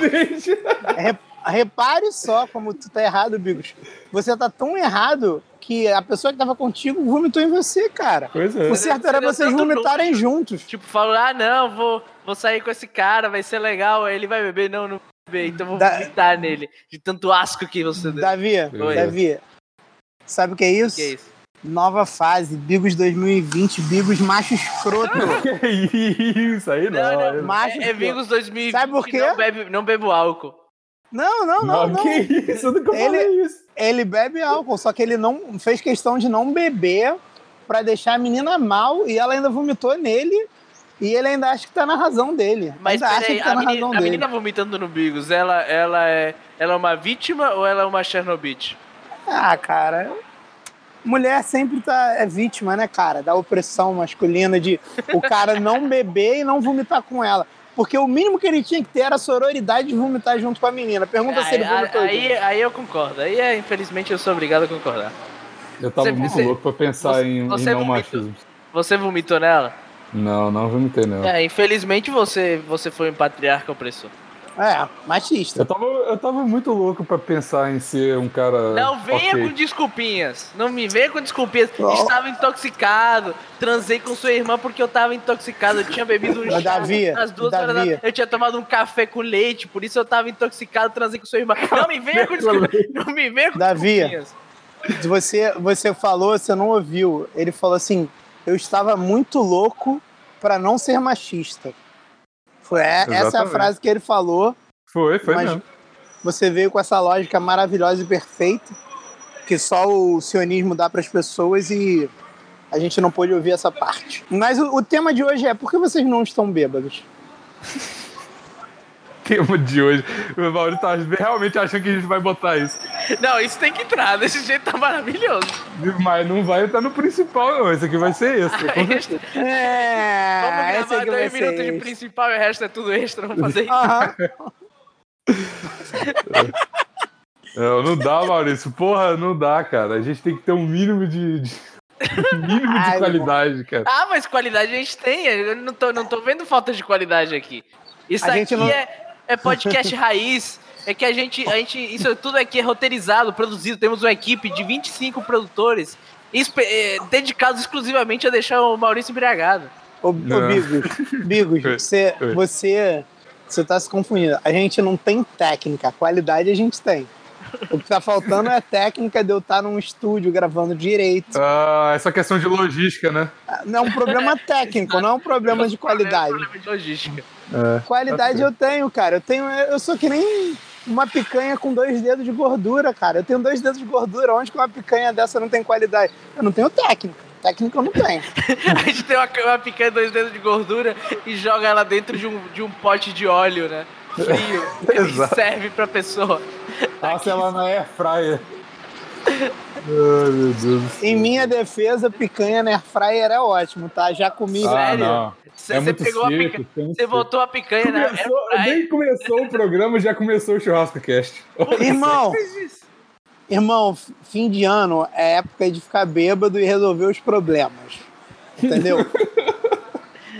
Repare só como tu tá errado, Bigos. Você tá tão errado que a pessoa que tava contigo vomitou em você, cara. Pois é. O certo era vocês tanto vomitarem juntos. Tipo, falou, ah, não, vou, vou sair com esse cara, vai ser legal. Aí ele vai beber, não, não vai beber, então vou Da- vomitar nele. De tanto asco que você deu. Davi, Oi. Davi, sabe o que é isso? Que é isso? Nova fase, Bigos 2020, Bigos macho escroto. Que isso aí não. Não, não, não. Macho É, é Vingos 2020. Sabe por quê? Não, bebe, não bebo álcool. Não, não, não, não. que isso? Eu nunca Ele- falei isso. Ele bebe álcool, só que ele não fez questão de não beber pra deixar a menina mal e ela ainda vomitou nele e ele ainda acha que tá na razão dele. Mas ainda acha peraí, que tá a, na menina, razão a dele. menina vomitando no Bigos, ela, ela, é, ela é uma vítima ou ela é uma Chernobyl? Ah, cara. Mulher sempre tá, é vítima, né, cara? Da opressão masculina de o cara não beber e não vomitar com ela. Porque o mínimo que ele tinha que ter era a sororidade de vomitar junto com a menina. Pergunta se Aí, ele vomitou. aí, aí eu concordo. Aí, é, infelizmente, eu sou obrigado a concordar. Eu tava Você- muito você- louco pra pensar você- em, em você não vomitou. machismo. Você vomitou nela? Não, não vomitei, não. É, infelizmente você, você foi um patriarca opressor. É, machista. Eu tava, eu tava muito louco pra pensar em ser um cara. Não venha ok. com desculpinhas. Não me venha com desculpinhas. Oh. Estava intoxicado. Transei com sua irmã porque eu tava intoxicado. Eu tinha bebido um chá Davi, às duas horas da Davi. Eu tinha tomado um café com leite, por isso eu tava intoxicado. Transei com sua irmã. Não me venha com desculpinhas. Não me venha com Davi. desculpinhas. Você, você falou, você não ouviu. Ele falou assim: eu estava muito louco pra não ser machista. Foi, é- essa é a Exatamente. frase que ele falou. Foi, foi Mas- mesmo. Você veio com essa lógica maravilhosa e perfeita que só o sionismo dá para as pessoas e a gente não pôde ouvir essa parte. Mas o, o tema de hoje é por que vocês não estão bêbados? Tema de hoje. O Maurício tá realmente achando que a gente vai botar isso. Não, isso tem que entrar. Desse jeito tá maravilhoso. Mas não vai estar no principal, não. Esse aqui vai ser extra. com certeza. Vamos É, esse gravar aqui vai dois minutos de principal e o resto é tudo extra. Vamos fazer isso. Não, não dá, Maurício. Porra, não dá, cara. A gente tem que ter um mínimo de. de- mínimo de Ai, qualidade, cara. Ah, mas qualidade a gente tem. Eu não tô, não tô vendo falta de qualidade aqui. Isso A aqui gente não- é, é podcast raiz. É que a gente, a gente. Isso tudo aqui é roteirizado, produzido. Temos uma equipe de 25 produtores eh, dedicados exclusivamente a deixar o Maurício embriagado. Ô, ô Não. Bigos, Bigos, Oi. você, Oi. você, você tá se confundindo. A gente não tem técnica, qualidade a gente tem. O que tá faltando é técnica de eu estar num estúdio gravando direito. Ah, essa questão de logística, né? Não é um problema técnico, não é um problema de qualidade. Problema de logística. É. Qualidade Tá eu tenho, cara. Eu tenho, eu sou que nem uma picanha com dois dedos de gordura, cara. Eu tenho dois dedos de gordura. Onde que uma picanha dessa não tem qualidade? Eu não tenho técnica. Técnica eu não tenho. A gente tem uma, uma picanha dois dedos de gordura e joga ela dentro de um, de um pote de óleo, né? Frio. Exato. serve pra pessoa. Passa ela na air fryer. Ai, meu Deus. do céu. Em minha defesa, picanha na fryer é ótimo, tá? Já comi. Ah, Sério? não. Você É muito pegou a seco, picanha. é muito Você botou a picanha na Começou, airfryer. nem começou o programa, já começou o churrasco cast. Irmão, irmão, fim de ano é época de ficar bêbado e resolver os problemas. Entendeu?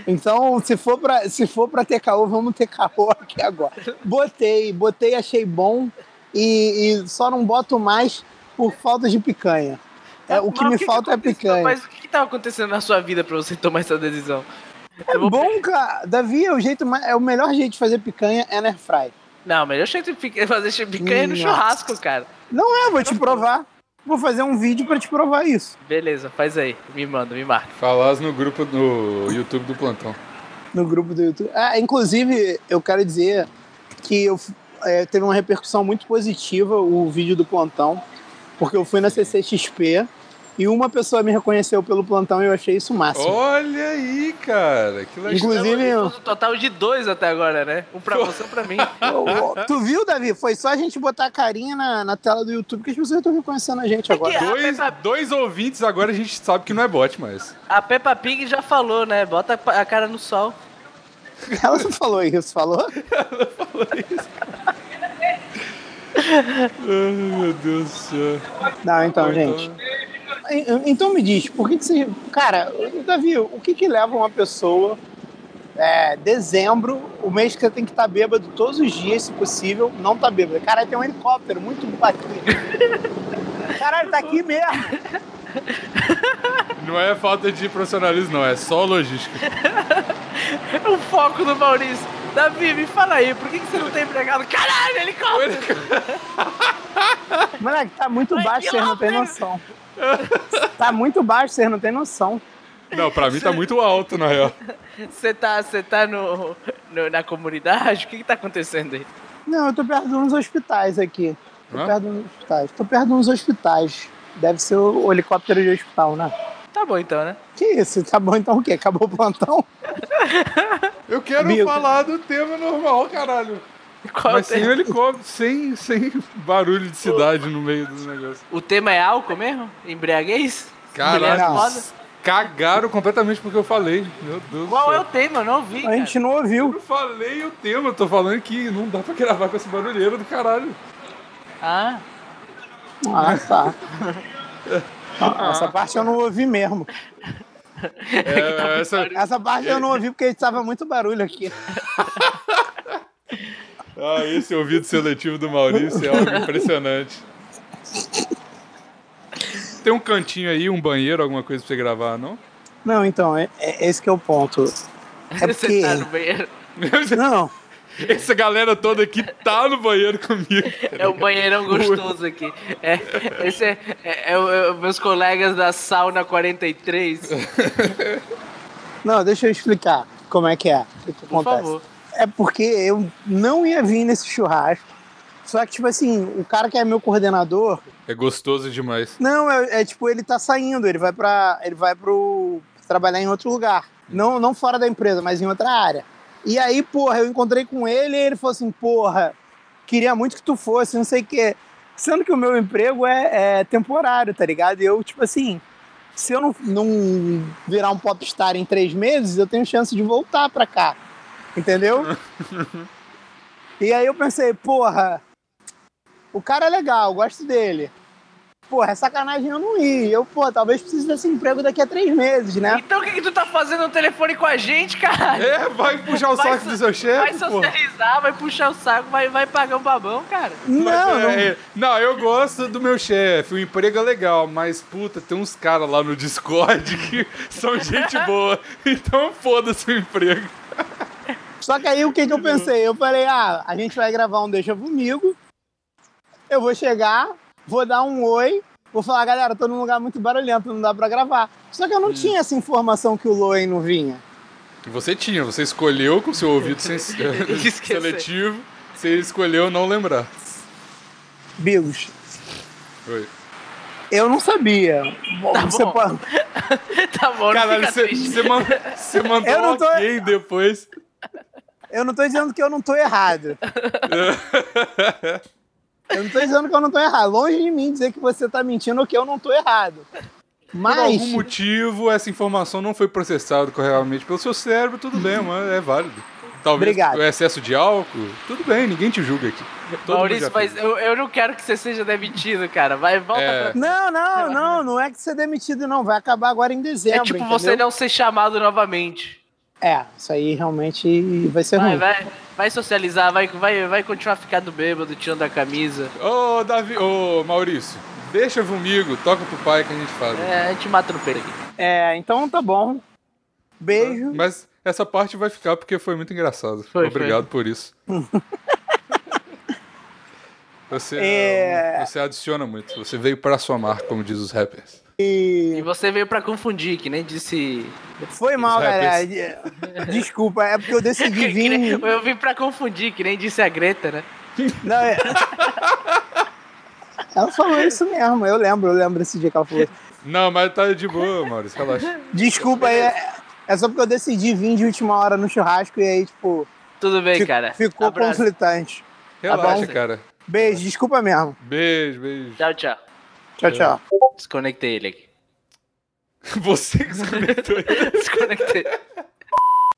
Então, se for pra, se for pra ter caô, vamos ter caô aqui agora. Botei, botei, achei bom e, e só não boto mais por falta de picanha. É, o que Mas me falta é aconteceu? picanha. Mas o que, que tava acontecendo na sua vida pra você tomar essa decisão? É vou bom, cara. Davi, é o, jeito mais, é o melhor jeito de fazer picanha é na air fry. Não, melhor jeito de fazer picanha no Nossa. churrasco, cara. Não é, vou te provar. Vou fazer um vídeo pra te provar isso. Beleza, faz aí. Me manda, me marca. Falas no grupo no YouTube do Plantão. no grupo do YouTube. Ah, inclusive, eu quero dizer que eu, é, teve uma repercussão muito positiva o vídeo do plantão, porque eu fui na CCXP e uma pessoa me reconheceu pelo plantão e eu achei isso o máximo. Olha aí, cara. Que legal. Inclusive, eu- um total de dois até agora, né? Um pra você e um pra mim. Tu viu, Davi? Foi só a gente botar a carinha na, na tela do YouTube que as pessoas estão reconhecendo a gente agora. que- Dois, Peppa- dois ouvintes, agora a gente sabe que não é bot mais. A Peppa Pig já falou, né? Bota a cara no sol. Ela não falou isso, falou? Ai, meu Deus do céu. Não, então, Ou gente. En- Então me diz, por que, que você. Cara, Davi, o que, que leva uma pessoa. É, dezembro, o mês que você tem que estar bêbado todos os dias, se possível, não tá bêbado. Caralho, tem um helicóptero muito aqui. Caralho, tá aqui mesmo. Não é falta de profissionalismo, não. É só logística. O foco do Maurício. Davi, me fala aí, por que, que você não tem empregado? Caralho, helicóptero! Moleque, tá muito Vai, baixo, vocês não têm quilômetro. noção. Tá muito baixo, vocês não têm noção. Não, pra mim tá muito alto, na real. Você tá, você tá no, no- na comunidade? O que que tá acontecendo aí? Não, eu tô perto de uns hospitais aqui. Tô Hã? perto de uns hospitais. Tô perto de uns hospitais. Deve ser o, o helicóptero de hospital, né? Tá bom então, né? Que isso? Tá bom então o quê? Acabou o plantão? Eu quero falar do tema normal, caralho. Qual Mas sem helicóptero, sem, sem barulho de cidade no meio do negócio. o tema é álcool mesmo? Embriaguez? Caralho, foda? cagaram completamente porque eu falei. Meu Deus Qual do é céu. o tema? Eu não ouvi. A gente não Eu ouviu. não falei o tema, eu tô falando que não dá pra gravar com esse barulheiro do caralho. Ah, Ah, tá. Ah, Essa parte eu não ouvi mesmo. É, essa, Essa parte eu não ouvi porque estava muito barulho aqui. ah, esse ouvido seletivo do Maurício é algo impressionante. Tem um cantinho aí, um banheiro, alguma coisa pra você gravar, não? Não, então, é, é esse que é o ponto. É você porque. tá no banheiro. Não, Essa galera toda aqui tá no banheiro comigo. É um banheirão gostoso aqui. É, esse é, é, é o- é o- meus colegas da sauna 43. não, deixa eu explicar como é que é. O que, que Por acontece. favor. É porque eu não ia vir nesse churrasco. Só que, tipo assim, o cara que é meu coordenador, É gostoso demais. não, é, é tipo, ele tá saindo, ele vai para ele vai pro trabalhar em outro lugar. Não, não fora da empresa, mas em outra área. E aí, porra, eu encontrei com ele e ele falou assim, porra, queria muito que tu fosse, não sei o quê. Sendo que o meu emprego é, é temporário, tá ligado? E eu, tipo assim, se eu não, não virar um popstar em três meses, eu tenho chance de voltar pra cá. Entendeu? e aí eu pensei, porra, o cara é legal, gosto dele. Porra, é sacanagem eu não ir. Eu, pô, talvez precise desse emprego daqui a três meses, né? Então o que, que tu tá fazendo no telefone com a gente, cara? É, vai puxar o Vai saco so- do seu Vai chefe, pô. socializar, vai puxar o saco, vai, vai pagar um babão, cara. Não, Mas, não. é, é, não, eu gosto do meu chefe, o emprego é legal, mas puta, tem uns caras lá no Discord que são gente boa, então foda-se o emprego. Só que aí o que, que eu pensei? Eu falei, ah, a gente vai gravar um Deixa Comigo. Eu vou chegar, vou dar um oi, vou falar, galera, tô num lugar muito barulhento, não dá pra gravar. Só que eu não tinha essa informação que o Loen não vinha. Você tinha, você escolheu com seu ouvido sens- seletivo, você escolheu não lembrar. Bigos, Oi. eu não sabia. Bom, Tá você bom. pode- Tá bom, não Caralho, fica você, você, man- você mandou Eu não tô- ok depois. Eu não tô dizendo que eu não tô errado. Eu não tô dizendo que eu não tô errado. Longe de mim dizer que você tá mentindo ou que eu não tô errado. Por Mas. algum motivo, essa informação não foi processada corretamente pelo seu cérebro, tudo bem, mas é válido. Talvez Obrigado. o excesso de álcool, tudo bem, ninguém te julga aqui. Todo Maurício, mas eu, eu não quero que você seja demitido, cara. Vai, volta É. pra... Não, não, não, não é que ser demitido, não. Vai acabar agora em É dezembro. tipo entendeu? você não ser chamado novamente. É, isso aí realmente vai ser Vai, ruim. vai, vai socializar, vai, vai, vai continuar ficando bêbado, tirando a camisa. Ô, Davi, ô, Maurício, deixa comigo, toca pro pai que a gente fala. É, a gente mata no peito aqui. É, então tá bom. Beijo. Mas essa parte vai ficar porque foi muito engraçado. Foi, Obrigado por isso. Você, É. você adiciona muito. Você veio pra somar, como diz os rappers. E E você veio pra confundir, que nem disse. foi mal, Os galera. Desculpa, é porque eu decidi vir. Eu vim pra confundir, que nem disse a Greta, né? Não, é... Ela falou isso mesmo, eu lembro, eu lembro esse dia que ela falou. isso. Não, mas tá de boa, Maurício, relaxa. Desculpa aí, é, é só porque eu decidi vir de última hora no churrasco e aí, tipo, Tudo bem, cara. ficou Abraço. conflitante. Relaxa, bom? cara. Beijo, desculpa mesmo. Beijo, beijo. Tchau, tchau. Tchau, tchau. Desconectei ele aqui. Você que se conectou aí. Desconectei.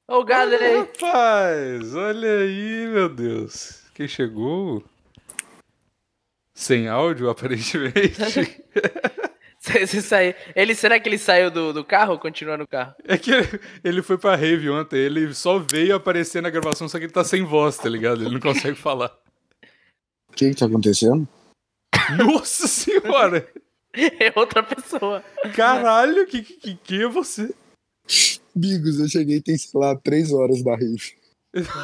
Ô, galera aí. Rapaz, olha aí, meu Deus. Quem chegou? Sem áudio, aparentemente. Você saiu. Ele, será que ele saiu do, do carro ou continua no carro? É que ele, ele foi pra rave ontem, ele só veio aparecer na gravação, só que ele tá sem voz, tá ligado? Ele não consegue falar. O que que tá acontecendo? Nossa senhora! É outra pessoa. Caralho, que que, que é você? Bigos, eu cheguei tem, sei lá, três horas da rave.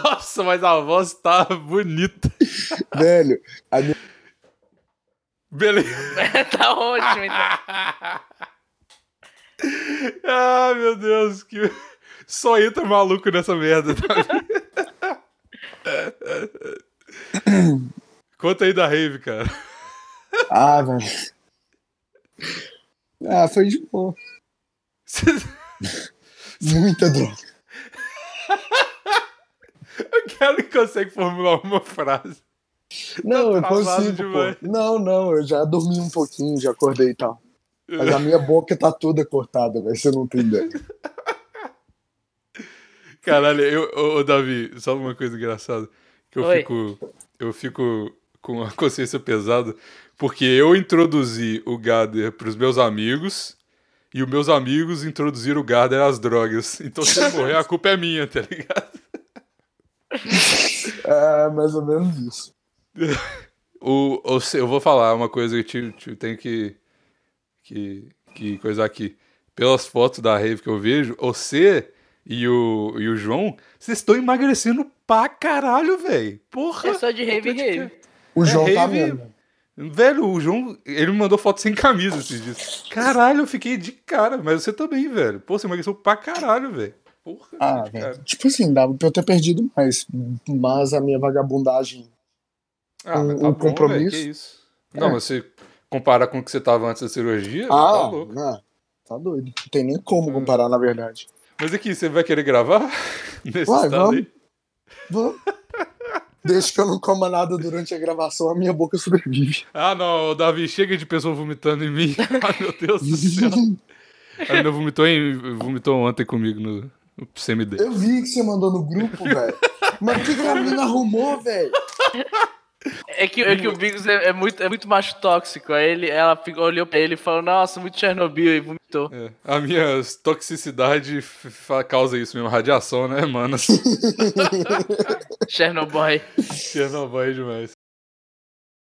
Nossa, mas a voz tá bonita. Velho, a minha... Beleza. tá ótimo, então. ah, meu Deus, que. Só entra maluco nessa merda. Tá? Conta aí da rave, cara. Ah, velho. Ah, foi de boa. Muita droga. O não consegue formular uma frase. Não, eu travado consigo. Não, não, eu já dormi um pouquinho, já acordei e tal. Mas a minha boca tá toda cortada, velho, você não tem ideia. Caralho, eu, ô, ô, Davi, só uma coisa engraçada. Que eu Oi. fico. Eu fico com a consciência pesada, porque eu introduzi o Gader pros meus amigos. E os meus amigos introduziram o Gader às drogas. Então se ele morrer, a culpa é minha, tá ligado? É mais ou menos isso. O, o- eu vou falar uma coisa que eu te, te- tenho que, que, que coisar aqui. Pelas fotos da rave que eu vejo, você e o, e o João, vocês estão emagrecendo pra caralho, velho. Porra! É só de rave em rave. O É João tá rave- vendo. Velho, o João, ele me mandou foto sem camisa esses dias. Caralho, eu fiquei de cara, mas você também, velho. Pô, você emagreceu pra caralho, velho. Porra, Ah, velho. Tipo assim, dava pra eu ter perdido mais. Mas a minha vagabundagem. Ah, um- tá um bom, compromisso. que isso. Não, É. mas você comparar com o que você tava antes da cirurgia, tá Ah, louco. não, tá doido. Não tem nem como comparar, na verdade. Mas aqui, você vai querer gravar? Nesse estado vamos. aí? Vamos. Desde que eu não coma nada durante a gravação, a minha boca sobrevive. Ah, não, Davi, chega de pessoa vomitando em mim. Ai, meu Deus do céu. A menina vomitou, em, vomitou ontem comigo no, no CMD. Eu vi que você mandou no grupo, velho. Mas por que, que a menina arrumou, velho? É que, é que o Bigos é, é muito, é muito macho tóxico. Aí ele, ela olhou pra ele e falou, nossa, muito Chernobyl, e vomitou. É, a minha toxicidade causa isso mesmo, radiação, né, mano? Chernobyl. Chernobyl é demais.